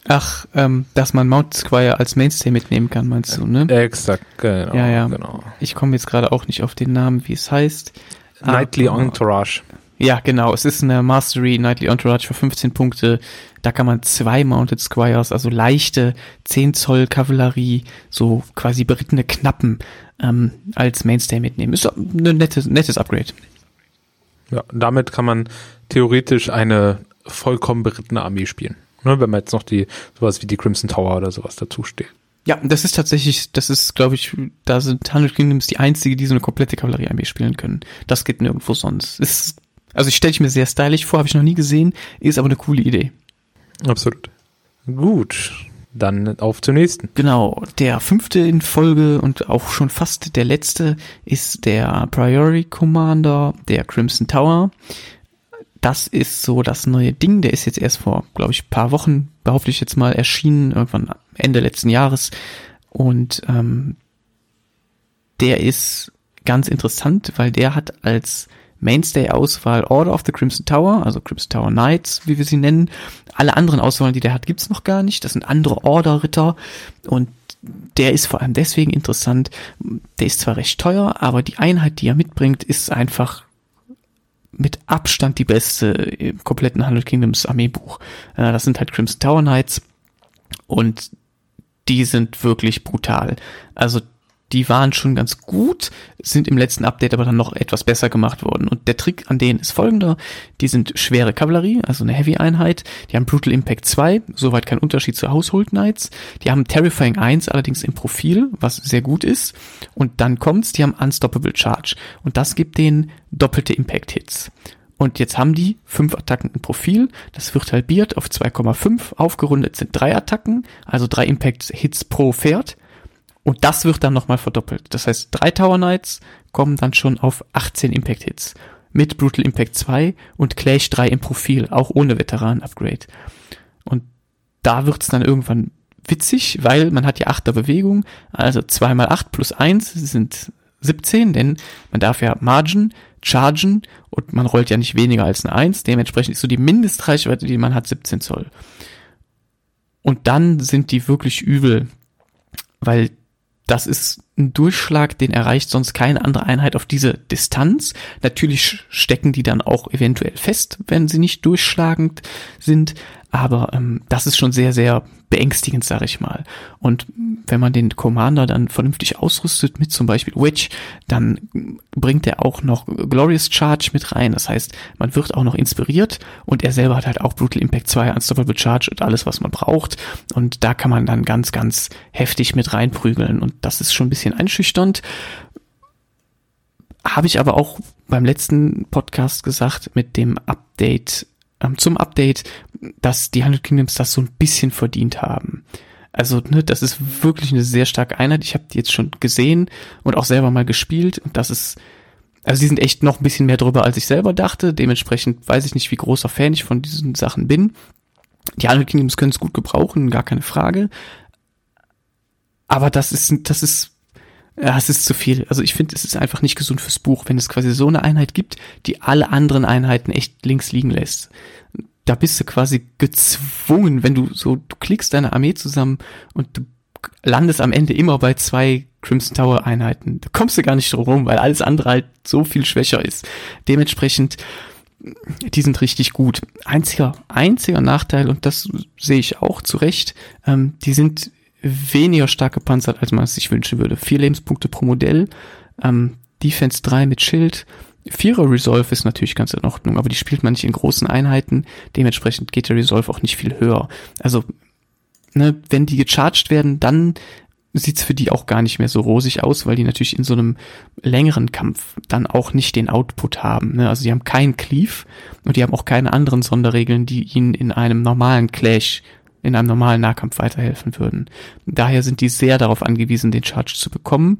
Ach, ähm, dass man Mount Squire als Mainstay mitnehmen kann, meinst du, ne? Exakt, genau. Ja, ja. Genau. Ich komme jetzt gerade auch nicht auf den Namen, wie es heißt. Nightly ah, Entourage. Ja, genau. Es ist eine Mastery Nightly Entourage für 15 Punkte. Da kann man zwei Mounted Squires, also leichte 10 Zoll Kavallerie, so quasi berittene Knappen ähm, als Mainstay mitnehmen. Ist ein nettes, nettes Upgrade. Ja, damit kann man theoretisch eine vollkommen berittene Armee spielen. Ne, wenn man jetzt noch die, sowas wie die Crimson Tower oder sowas dazu steht. Ja, das ist tatsächlich, das ist, glaube ich, da sind Hundred Kingdoms die einzige, die so eine komplette Kavalleriearmee spielen können. Das geht nirgendwo sonst. Ist, also ich stelle ich mir sehr stylisch vor, habe ich noch nie gesehen, ist aber eine coole Idee. Absolut. Gut, dann auf zum nächsten. Genau, der fünfte in Folge und auch schon fast der letzte ist der Priority Commander der Crimson Tower. Das ist so das neue Ding. Der ist jetzt erst vor, glaube ich, paar Wochen, behaupte ich jetzt mal, erschienen, irgendwann Ende letzten Jahres. Und ähm, der ist ganz interessant, weil der hat als Mainstay-Auswahl Order of the Crimson Tower, also Crimson Tower Knights, wie wir sie nennen. Alle anderen Auswahlen, die der hat, gibt's noch gar nicht. Das sind andere Order-Ritter und der ist vor allem deswegen interessant. Der ist zwar recht teuer, aber die Einheit, die er mitbringt, ist einfach mit Abstand die beste im kompletten Hundred Kingdoms Armeebuch. Das sind halt Crimson Tower Knights und die sind wirklich brutal. Also die waren schon ganz gut, sind im letzten Update aber dann noch etwas besser gemacht worden. Und der Trick an denen ist folgender. Die sind schwere Kavallerie, also eine Heavy-Einheit. Die haben Brutal Impact 2, soweit kein Unterschied zu Household Knights. Die haben Terrifying 1 allerdings im Profil, was sehr gut ist. Und dann kommt's, die haben Unstoppable Charge. Und das gibt denen doppelte Impact-Hits. Und jetzt haben die fünf Attacken im Profil. Das wird halbiert auf 2,5. Aufgerundet sind drei Attacken, also drei Impact-Hits pro Pferd. Und das wird dann nochmal verdoppelt. Das heißt, drei Tower Knights kommen dann schon auf 18 Impact Hits. Mit Brutal Impact 2 und Clash 3 im Profil, auch ohne Veteran-Upgrade. Und da wird's dann irgendwann witzig, weil man hat ja 8er Bewegung, also 2 mal 8 plus 1 sind 17, denn man darf ja Margin, Chargen und man rollt ja nicht weniger als eine 1. Dementsprechend ist so die Mindestreichweite, die man hat, 17 Zoll. Und dann sind die wirklich übel, weil das ist ein Durchschlag, den erreicht sonst keine andere Einheit auf diese Distanz. Natürlich stecken die dann auch eventuell fest, wenn sie nicht durchschlagend sind, aber ähm, das ist schon sehr, sehr beängstigend, sag ich mal. Und wenn man den Commander dann vernünftig ausrüstet mit zum Beispiel Witch, dann bringt er auch noch Glorious Charge mit rein. Das heißt, man wird auch noch inspiriert und er selber hat halt auch Brutal Impact 2, Unstoppable Charge und alles, was man braucht. Und da kann man dann ganz, ganz heftig mit reinprügeln. Und das ist schon ein bisschen einschüchternd. Habe ich aber auch beim letzten Podcast gesagt mit dem Update ähm, zum Update, dass die Hundred Kingdoms das so ein bisschen verdient haben. Also, ne, das ist wirklich eine sehr starke Einheit. Ich habe die jetzt schon gesehen und auch selber mal gespielt. Und das ist, also die sind echt noch ein bisschen mehr drüber, als ich selber dachte. Dementsprechend weiß ich nicht, wie großer Fan ich von diesen Sachen bin. Die Hundred Kingdoms können es gut gebrauchen, gar keine Frage. Aber das ist, das ist ja, es ist zu viel. Also ich finde, es ist einfach nicht gesund fürs Buch, wenn es quasi so eine Einheit gibt, die alle anderen Einheiten echt links liegen lässt. Da bist du quasi gezwungen, wenn du so, du klickst deine Armee zusammen und du landest am Ende immer bei zwei Crimson Tower Einheiten. Da kommst du gar nicht drum rum, weil alles andere halt so viel schwächer ist. Dementsprechend, die sind richtig gut. Einziger, einziger Nachteil, und das sehe ich auch zu Recht, ähm, die sind weniger stark gepanzert, als man es sich wünschen würde. Vier Lebenspunkte pro Modell, ähm, Defense 3 mit Schild, Vierer Resolve ist natürlich ganz in Ordnung, aber die spielt man nicht in großen Einheiten, dementsprechend geht der Resolve auch nicht viel höher. Also, ne, wenn die gecharged werden, dann sieht's für die auch gar nicht mehr so rosig aus, weil die natürlich in so einem längeren Kampf dann auch nicht den Output haben. Ne? Also die haben keinen Cleave und die haben auch keine anderen Sonderregeln, die ihnen in einem normalen Clash in einem normalen Nahkampf weiterhelfen würden. Daher sind die sehr darauf angewiesen, den Charge zu bekommen.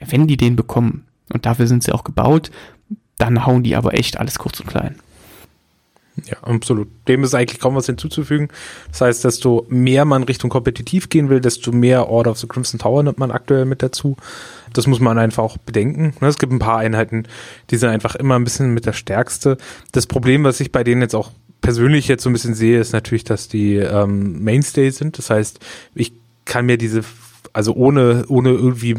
Wenn die den bekommen, und dafür sind sie auch gebaut, dann hauen die aber echt alles kurz und klein. Ja, absolut. Dem ist eigentlich kaum was hinzuzufügen. Das heißt, desto mehr man Richtung kompetitiv gehen will, desto mehr Order of the Crimson Tower nimmt man aktuell mit dazu. Das muss man einfach auch bedenken. Ne, es gibt ein paar Einheiten, die sind einfach immer ein bisschen mit der stärkste. Das Problem, was ich bei denen jetzt auch persönlich jetzt so ein bisschen sehe, ist natürlich, dass die ähm, Mainstay sind. Das heißt, ich kann mir diese, also ohne, ohne irgendwie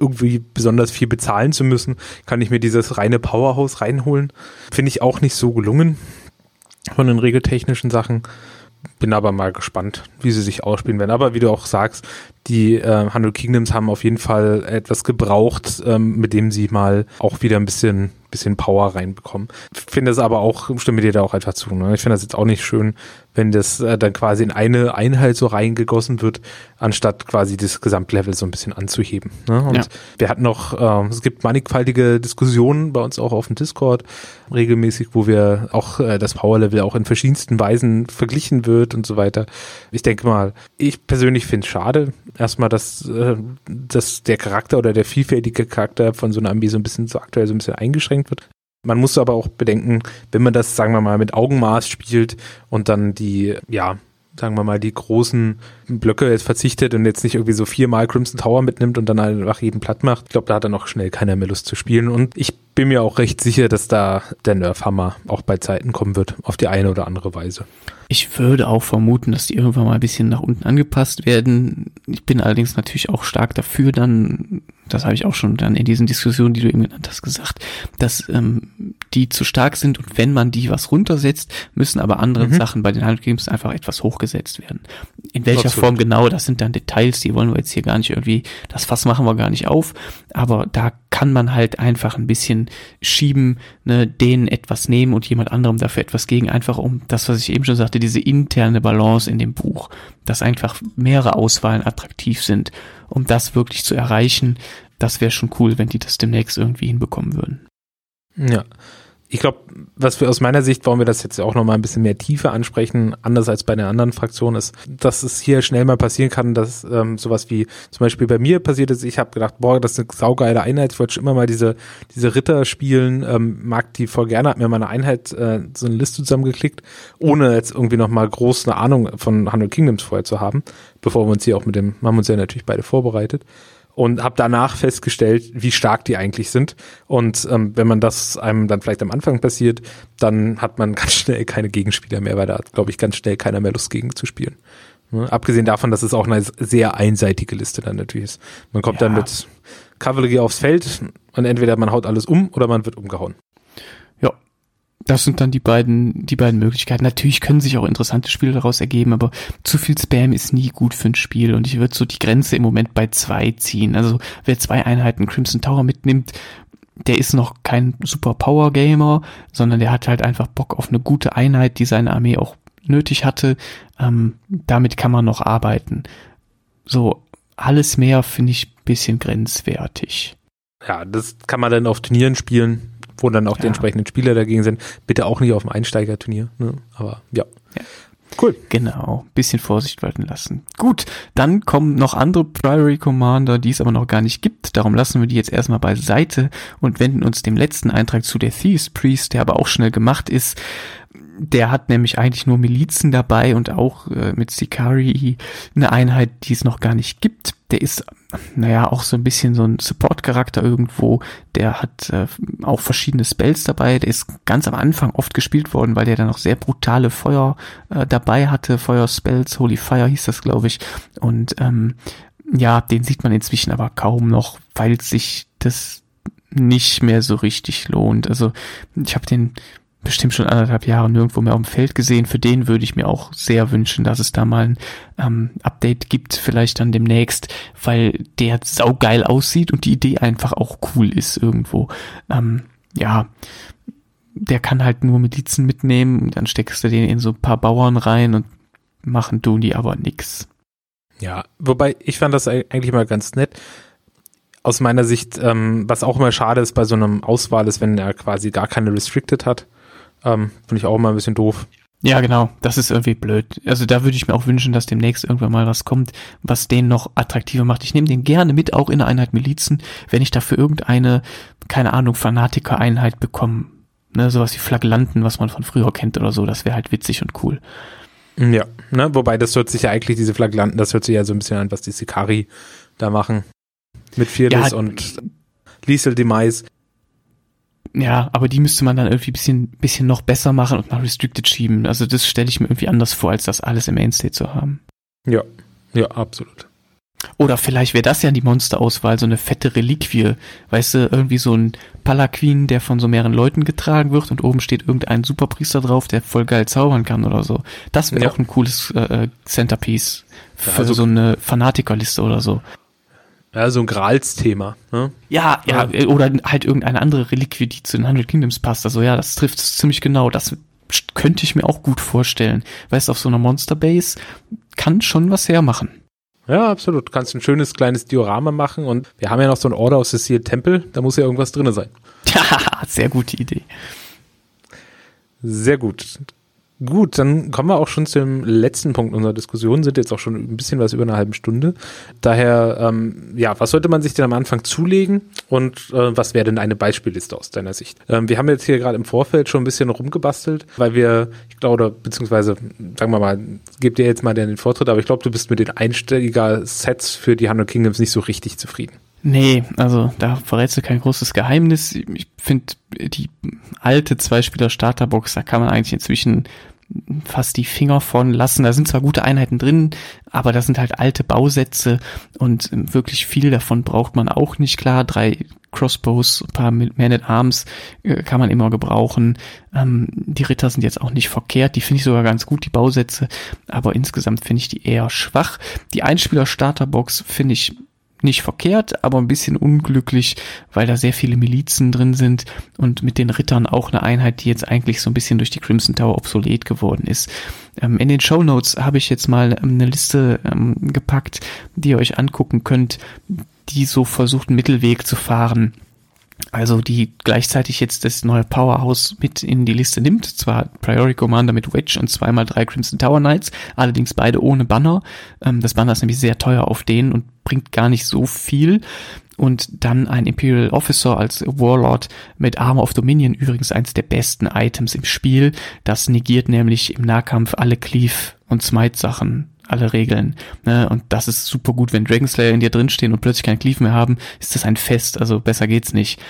irgendwie besonders viel bezahlen zu müssen, kann ich mir dieses reine Powerhouse reinholen. Finde ich auch nicht so gelungen von den regeltechnischen Sachen. Bin aber mal gespannt, wie sie sich ausspielen werden. Aber wie du auch sagst, die äh, Hundred Kingdoms haben auf jeden Fall etwas gebraucht, ähm, mit dem sie mal auch wieder ein bisschen bisschen Power reinbekommen. Finde es aber auch, stimme dir da auch einfach zu. Ne? Ich finde das jetzt auch nicht schön, wenn das äh, dann quasi in eine Einheit so reingegossen wird, anstatt quasi das Gesamtlevel so ein bisschen anzuheben. Ne? Und ja. wir hatten noch, äh, es gibt mannigfaltige Diskussionen bei uns auch auf dem Discord regelmäßig, wo wir auch äh, das Powerlevel auch in verschiedensten Weisen verglichen wird und so weiter. Ich denke mal, ich persönlich finde es schade, erstmal, dass, äh, dass der Charakter oder der vielfältige Charakter von so einer Armee so ein bisschen so aktuell so ein bisschen eingeschränkt wird. Man muss aber auch bedenken, wenn man das, sagen wir mal, mit Augenmaß spielt und dann die, ja, sagen wir mal, die großen Blöcke jetzt verzichtet und jetzt nicht irgendwie so viermal Crimson Tower mitnimmt und dann einfach jeden platt macht. Ich glaube, da hat er noch schnell keiner mehr Lust zu spielen. Und ich bin mir auch recht sicher, dass da der Nerfhammer auch bei Zeiten kommen wird, auf die eine oder andere Weise. Ich würde auch vermuten, dass die irgendwann mal ein bisschen nach unten angepasst werden. Ich bin allerdings natürlich auch stark dafür, dann, das habe ich auch schon dann in diesen Diskussionen, die du eben genannt hast, gesagt, dass ähm, die zu stark sind und wenn man die was runtersetzt, müssen aber andere mhm. Sachen bei den Hundred Games einfach etwas hochgesetzt werden. In welcher Absolut. Form genau, das sind dann Details, die wollen wir jetzt hier gar nicht irgendwie, das Fass machen wir gar nicht auf, aber da kann man halt einfach ein bisschen schieben, ne, denen etwas nehmen und jemand anderem dafür etwas gegen, einfach um das, was ich eben schon sagte, diese interne Balance in dem Buch, dass einfach mehrere Auswahlen attraktiv sind, um das wirklich zu erreichen, das wäre schon cool, wenn die das demnächst irgendwie hinbekommen würden. Ja, ich glaube, was wir aus meiner Sicht, wollen wir das jetzt auch nochmal ein bisschen mehr Tiefe ansprechen, anders als bei der anderen Fraktion ist, dass es hier schnell mal passieren kann, dass ähm, sowas wie zum Beispiel bei mir passiert ist, ich habe gedacht, boah, das ist eine saugeile Einheit, ich wollte schon immer mal diese, diese Ritter spielen, ähm, mag die voll gerne, hat mir meine Einheit äh, so eine Liste zusammengeklickt, ohne jetzt irgendwie nochmal groß eine Ahnung von Hundred Kingdoms vorher zu haben, bevor wir uns hier auch mit dem, haben uns ja natürlich beide vorbereitet und habe danach festgestellt, wie stark die eigentlich sind. Und ähm, wenn man das einem dann vielleicht am Anfang passiert, dann hat man ganz schnell keine Gegenspieler mehr, weil da hat, glaube ich, ganz schnell keiner mehr Lust gegen zu spielen. Ne? Abgesehen davon, dass es auch eine sehr einseitige Liste dann natürlich ist. Man kommt ja. dann mit Cavalry aufs Feld und entweder man haut alles um oder man wird umgehauen. Das sind dann die beiden, die beiden Möglichkeiten. Natürlich können sich auch interessante Spiele daraus ergeben, aber zu viel Spam ist nie gut für ein Spiel und ich würde so die Grenze im Moment bei zwei ziehen. Also wer zwei Einheiten Crimson Tower mitnimmt, der ist noch kein Super Power Gamer, sondern der hat halt einfach Bock auf eine gute Einheit, die seine Armee auch nötig hatte. Ähm, damit kann man noch arbeiten. So, alles mehr finde ich bisschen grenzwertig. Ja, das kann man dann auf Turnieren spielen wo dann auch ja. die entsprechenden Spieler dagegen sind. Bitte auch nicht auf dem Einsteigerturnier, ne? aber ja. ja. Cool. Genau, bisschen Vorsicht walten lassen. Gut, dann kommen noch andere Priory Commander, die es aber noch gar nicht gibt. Darum lassen wir die jetzt erstmal beiseite und wenden uns dem letzten Eintrag zu der Thieves Priest, der aber auch schnell gemacht ist. Der hat nämlich eigentlich nur Milizen dabei und auch äh, mit Sikari eine Einheit, die es noch gar nicht gibt. Der ist, naja, auch so ein bisschen so ein Support-Charakter irgendwo. Der hat äh, auch verschiedene Spells dabei. Der ist ganz am Anfang oft gespielt worden, weil der dann noch sehr brutale Feuer äh, dabei hatte. Feuer-Spells, Holy Fire hieß das, glaube ich. Und ähm, ja, den sieht man inzwischen aber kaum noch, weil sich das nicht mehr so richtig lohnt. Also ich habe den bestimmt schon anderthalb Jahre nirgendwo mehr auf dem Feld gesehen. Für den würde ich mir auch sehr wünschen, dass es da mal ein ähm, Update gibt, vielleicht dann demnächst, weil der saugeil aussieht und die Idee einfach auch cool ist irgendwo. Ähm, ja, der kann halt nur Milizen mitnehmen, dann steckst du den in so ein paar Bauern rein und machen tun die aber nix. Ja, wobei ich fand das eigentlich mal ganz nett. Aus meiner Sicht, ähm, was auch immer schade ist bei so einem Auswahl ist, wenn er quasi gar keine Restricted hat. Ähm, Finde ich auch immer ein bisschen doof. Ja, genau. Das ist irgendwie blöd. Also da würde ich mir auch wünschen, dass demnächst irgendwann mal was kommt, was den noch attraktiver macht. Ich nehme den gerne mit, auch in der Einheit Milizen, wenn ich dafür irgendeine, keine Ahnung, Fanatiker-Einheit bekomme. Ne, sowas wie Flagellanten, was man von früher kennt oder so. Das wäre halt witzig und cool. Ja, ne, wobei das hört sich ja eigentlich, diese Flagellanten, das hört sich ja so ein bisschen an, was die Sikari da machen. Mit Fearless ja, und Lethal Demise. Ja, aber die müsste man dann irgendwie bisschen, bisschen noch besser machen und nach Restricted schieben. Also das stelle ich mir irgendwie anders vor, als das alles im Mainstate zu haben. Ja, ja, absolut. Oder vielleicht wäre das ja die Monsterauswahl, so eine fette Reliquie. Weißt du, irgendwie so ein Palaquin, der von so mehreren Leuten getragen wird und oben steht irgendein Superpriester drauf, der voll geil zaubern kann oder so. Das wäre ja. auch ein cooles äh, äh Centerpiece für also so eine Fanatikerliste oder so. Ja, so ein Grals-Thema. Ne? Ja, ja, ja, oder halt irgendeine andere Reliquie, die zu den Hundred Kingdoms passt. Also ja, das trifft es ziemlich genau. Das könnte ich mir auch gut vorstellen. Weißt du, auf so einer Monster-Base kann schon was hermachen. Ja, absolut. Du kannst ein schönes kleines Diorama machen und wir haben ja noch so ein Order aus the Sealed Temple, da muss ja irgendwas drin sein. Ja, sehr gute Idee. Sehr gut. Gut, dann kommen wir auch schon zum letzten Punkt unserer Diskussion, sind jetzt auch schon ein bisschen was über eine halbe Stunde. Daher, ähm, ja, was sollte man sich denn am Anfang zulegen und äh, was wäre denn eine Beispielliste aus deiner Sicht? Ähm, wir haben jetzt hier gerade im Vorfeld schon ein bisschen rumgebastelt, weil wir, ich glaube, beziehungsweise, sagen wir mal, gebt dir jetzt mal den Vortritt, aber ich glaube, du bist mit den Einsteiger-Sets für die Hundred Kingdoms nicht so richtig zufrieden. Nee, also da verrätst du kein großes Geheimnis. Ich finde die alte Zwei-Spieler-Starterbox, da kann man eigentlich inzwischen fast die Finger von lassen. Da sind zwar gute Einheiten drin, aber das sind halt alte Bausätze und wirklich viel davon braucht man auch nicht. Klar, drei Crossbows, ein paar Man-at-Arms äh, kann man immer gebrauchen. Ähm, die Ritter sind jetzt auch nicht verkehrt, die finde ich sogar ganz gut, die Bausätze, aber insgesamt finde ich die eher schwach. Die Einspieler-Starterbox finde ich nicht verkehrt, aber ein bisschen unglücklich, weil da sehr viele Milizen drin sind und mit den Rittern auch eine Einheit, die jetzt eigentlich so ein bisschen durch die Crimson Tower obsolet geworden ist. Ähm, in den Show Notes habe ich jetzt mal ähm, eine Liste ähm, gepackt, die ihr euch angucken könnt, die so versucht, einen Mittelweg zu fahren also die gleichzeitig jetzt das neue Powerhouse mit in die Liste nimmt. Zwar Priority Commander mit Wedge und zweimal drei Crimson Tower Knights, allerdings beide ohne Banner. Ähm, das Banner ist nämlich sehr teuer auf denen und bringt gar nicht so viel. Und dann ein Imperial Officer als Warlord mit Armor of Dominion, übrigens eins der besten Items im Spiel. Das negiert nämlich im Nahkampf alle Cleave- und Smite-Sachen alle Regeln. Ne? Und das ist super gut, wenn Dragonslayer in dir drinstehen und plötzlich kein Cleave mehr haben, ist das ein Fest, also besser geht's nicht.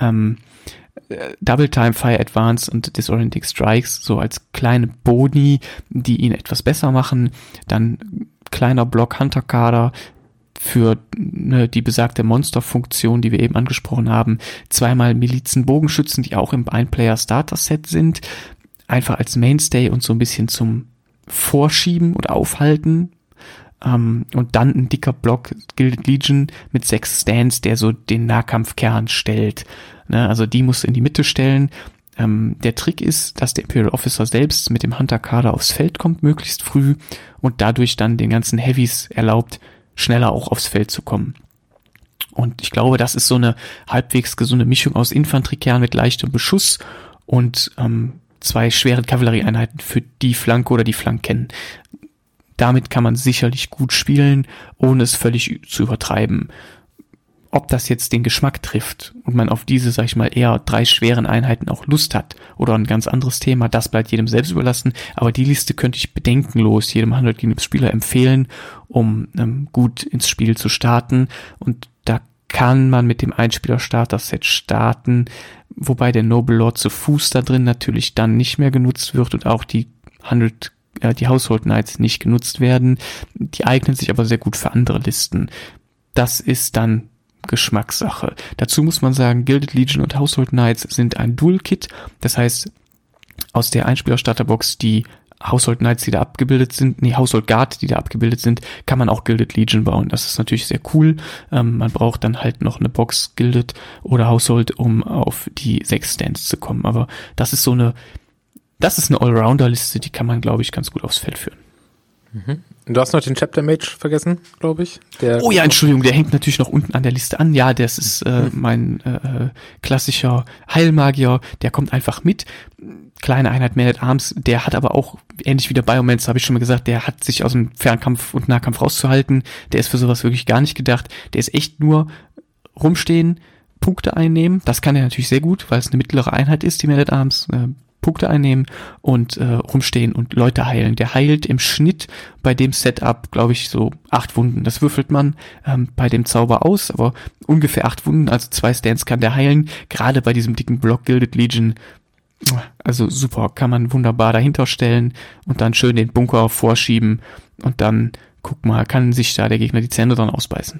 Ähm, äh, Double Time Fire Advance und Disorienting Strikes so als kleine Boni, die ihn etwas besser machen. Dann kleiner Block Hunter Kader für ne, die besagte Monsterfunktion, die wir eben angesprochen haben. Zweimal Milizen Bogenschützen, die auch im Ein-Player Starter Set sind. Einfach als Mainstay und so ein bisschen zum vorschieben oder aufhalten. Ähm, und dann ein dicker Block Gilded Legion mit sechs Stands, der so den Nahkampfkern stellt. Ne? Also die muss in die Mitte stellen. Ähm, der Trick ist, dass der Imperial Officer selbst mit dem Hunter-Kader aufs Feld kommt, möglichst früh, und dadurch dann den ganzen Heavies erlaubt, schneller auch aufs Feld zu kommen. Und ich glaube, das ist so eine halbwegs gesunde Mischung aus Infanteriekern mit leichtem Beschuss und ähm, zwei schweren Kavallerieeinheiten für die Flanke oder die Flanken. Damit kann man sicherlich gut spielen, ohne es völlig zu übertreiben. Ob das jetzt den Geschmack trifft und man auf diese, sag ich mal, eher drei schweren Einheiten auch Lust hat oder ein ganz anderes Thema, das bleibt jedem selbst überlassen. Aber die Liste könnte ich bedenkenlos jedem 100 Games Spieler empfehlen, um ähm, gut ins Spiel zu starten. Und da kann man mit dem Einspieler-Starter-Set starten, wobei der Noble Lord zu Fuß da drin natürlich dann nicht mehr genutzt wird und auch die 100 äh, die Household Knights nicht genutzt werden. Die eignen sich aber sehr gut für andere Listen. Das ist dann Geschmackssache. Dazu muss man sagen, Gilded Legion und Household Knights sind ein Dual-Kit. Das heißt, aus der Einspieler-Starterbox die Household Knights, die da abgebildet sind, nee, Household Guard, die da abgebildet sind, kann man auch Gilded Legion bauen. Das ist natürlich sehr cool. Ähm, man braucht dann halt noch eine Box Gilded oder Household, um auf die sechs Stands zu kommen. Aber das ist so eine, das ist eine Allrounder-Liste, die kann man, glaube ich, ganz gut aufs Feld führen. Mhm. Du hast noch den Chapter Mage vergessen, glaube ich. Der oh ja, Entschuldigung, der hängt natürlich noch unten an der Liste an. Ja, das ist äh, mhm. mein äh, klassischer Heilmagier. Der kommt einfach mit. Kleine Einheit Man at Arms. Der hat aber auch, ähnlich wie der Biomance, habe ich schon mal gesagt, der hat sich aus dem Fernkampf und Nahkampf rauszuhalten. Der ist für sowas wirklich gar nicht gedacht. Der ist echt nur rumstehen, Punkte einnehmen. Das kann er natürlich sehr gut, weil es eine mittlere Einheit ist, die Man at Arms. Äh, Punkte einnehmen und äh, rumstehen und Leute heilen. Der heilt im Schnitt bei dem Setup, glaube ich, so acht Wunden. Das würfelt man ähm, bei dem Zauber aus, aber ungefähr acht Wunden, also zwei Stands kann der heilen. Gerade bei diesem dicken Block Gilded Legion. Also super, kann man wunderbar dahinter stellen und dann schön den Bunker vorschieben und dann, guck mal, kann sich da der Gegner die Zähne dran ausbeißen.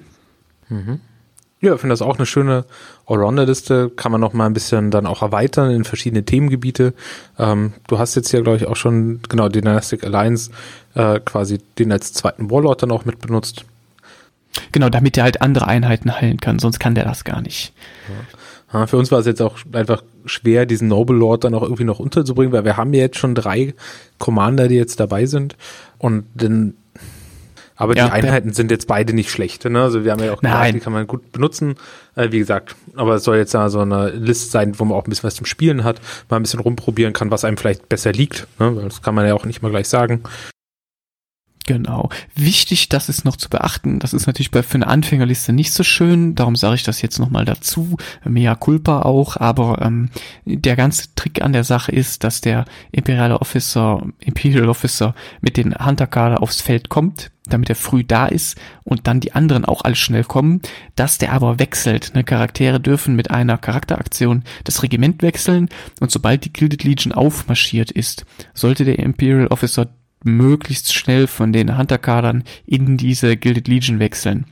Mhm. Ja, ich finde das auch eine schöne Allrounder-Liste. Kann man noch mal ein bisschen dann auch erweitern in verschiedene Themengebiete. Ähm, du hast jetzt hier, glaube ich, auch schon, genau, die Dynastic Alliance äh, quasi den als zweiten Warlord dann auch mit benutzt. Genau, damit er halt andere Einheiten heilen kann, sonst kann der das gar nicht. Ja. Für uns war es jetzt auch einfach schwer, diesen Noble Lord dann auch irgendwie noch unterzubringen, weil wir haben ja jetzt schon drei Commander, die jetzt dabei sind. Und dann Aber Ja, die Einheiten sind jetzt beide nicht schlecht. Ne? Also wir haben ja auch gesagt, Nein. die kann man gut benutzen. Äh, wie gesagt, aber es soll jetzt da so eine List sein, wo man auch ein bisschen was zum Spielen hat, mal ein bisschen rumprobieren kann, was einem vielleicht besser liegt. Ne? Das kann man ja auch nicht mal gleich sagen. Genau. Wichtig, das ist noch zu beachten, das ist natürlich bei, für eine Anfängerliste nicht so schön, darum sage ich das jetzt nochmal dazu, mea culpa auch, aber ähm, der ganze Trick an der Sache ist, dass der Imperial Officer, Imperial Officer mit den Hunter-Kader aufs Feld kommt, damit er früh da ist und dann die anderen auch alle schnell kommen, dass der aber wechselt. Ne? Charaktere dürfen mit einer Charakteraktion das Regiment wechseln und sobald die Gilded Legion aufmarschiert ist, sollte der Imperial Officer möglichst schnell von den Hunter-Kadern in diese Gilded Legion wechseln.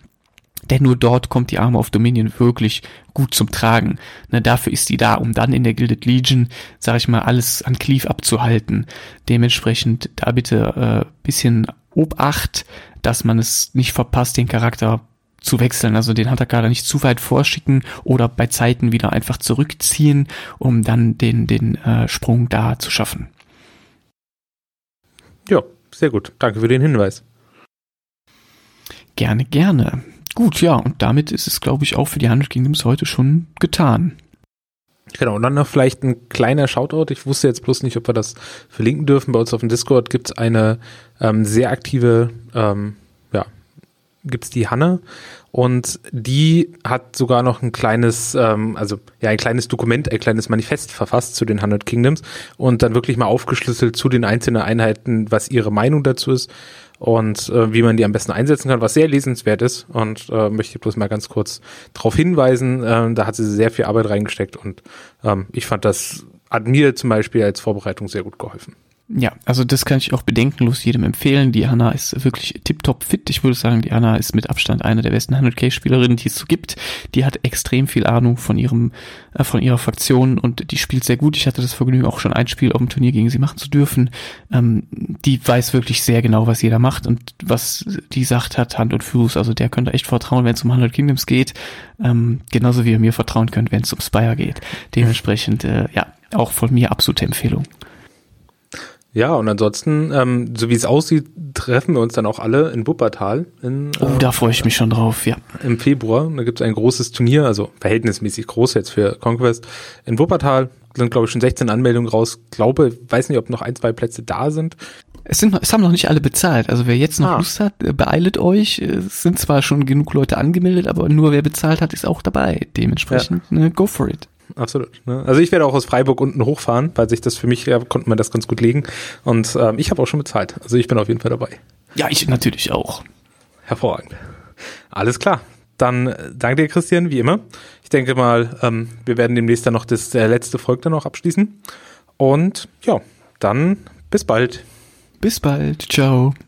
Denn nur dort kommt die Arme of Dominion wirklich gut zum Tragen. Ne, dafür ist die da, um dann in der Gilded Legion, sag ich mal, alles an Cleave abzuhalten. Dementsprechend da bitte äh, bisschen Obacht, dass man es nicht verpasst, den Charakter zu wechseln, also den Hunter-Kader nicht zu weit vorschicken oder bei Zeiten wieder einfach zurückziehen, um dann den, den äh, Sprung da zu schaffen. Ja, sehr gut. Danke für den Hinweis. Gerne, gerne. Gut, ja, und damit ist es, glaube ich, auch für die Hundred Kingdoms heute schon getan. Genau, und dann noch vielleicht ein kleiner Shoutout. Ich wusste jetzt bloß nicht, ob wir das verlinken dürfen. Bei uns auf dem Discord gibt's eine ähm, sehr aktive, ähm, ja, gibt's die Hanne und die hat sogar noch ein kleines, ähm, also ja, ein kleines Dokument, ein kleines Manifest verfasst zu den 100 Kingdoms und dann wirklich mal aufgeschlüsselt zu den einzelnen Einheiten, was ihre Meinung dazu ist und äh, wie man die am besten einsetzen kann, was sehr lesenswert ist und äh, möchte bloß mal ganz kurz darauf hinweisen, äh, da hat sie sehr viel Arbeit reingesteckt und ähm, ich fand das hat mir zum Beispiel als Vorbereitung sehr gut geholfen. Ja, also das kann ich auch bedenkenlos jedem empfehlen. Die Hanna ist wirklich tiptop fit. Ich würde sagen, die Hanna ist mit Abstand eine der besten 100k-Spielerinnen, die es so gibt. Die hat extrem viel Ahnung von ihrem, äh, von ihrer Fraktion und die spielt sehr gut. Ich hatte das Vergnügen, auch schon ein Spiel auf dem Turnier gegen sie machen zu dürfen. Ähm, die weiß wirklich sehr genau, was jeder macht und was die sagt, hat Hand und Fuß. Also der könnt ihr echt vertrauen, wenn es um 100 Kingdoms geht. Ähm, genauso wie ihr mir vertrauen könnt, wenn es um Spire geht. Dementsprechend, äh, ja, auch von mir absolute Empfehlung. Ja, und ansonsten, ähm, so wie es aussieht, treffen wir uns dann auch alle in Wuppertal in, Oh, äh, da freue ich mich schon drauf, ja. im Februar. Da gibt es ein großes Turnier, also verhältnismäßig groß jetzt für Conquest. In Wuppertal sind, glaube ich, schon 16 Anmeldungen raus. Glaube, weiß nicht, ob noch ein, zwei Plätze da sind. Es, sind, es haben noch nicht alle bezahlt. Also wer jetzt noch Ah. Lust hat, äh, beeilet euch. Es sind zwar schon genug Leute angemeldet, aber nur wer bezahlt hat, ist auch dabei. Dementsprechend, ne, go for it. Absolut. Ne? Also ich werde auch aus Freiburg unten hochfahren, weil sich das für mich, ja, konnte man das ganz gut legen. Und ähm, ich habe auch schon bezahlt. Also ich bin auf jeden Fall dabei. Ja, ich natürlich auch. Hervorragend. Alles klar. Dann äh, danke dir, Christian, wie immer. Ich denke mal, ähm, wir werden demnächst dann noch das äh, letzte Volk dann noch abschließen. Und ja, dann bis bald. Bis bald. Ciao.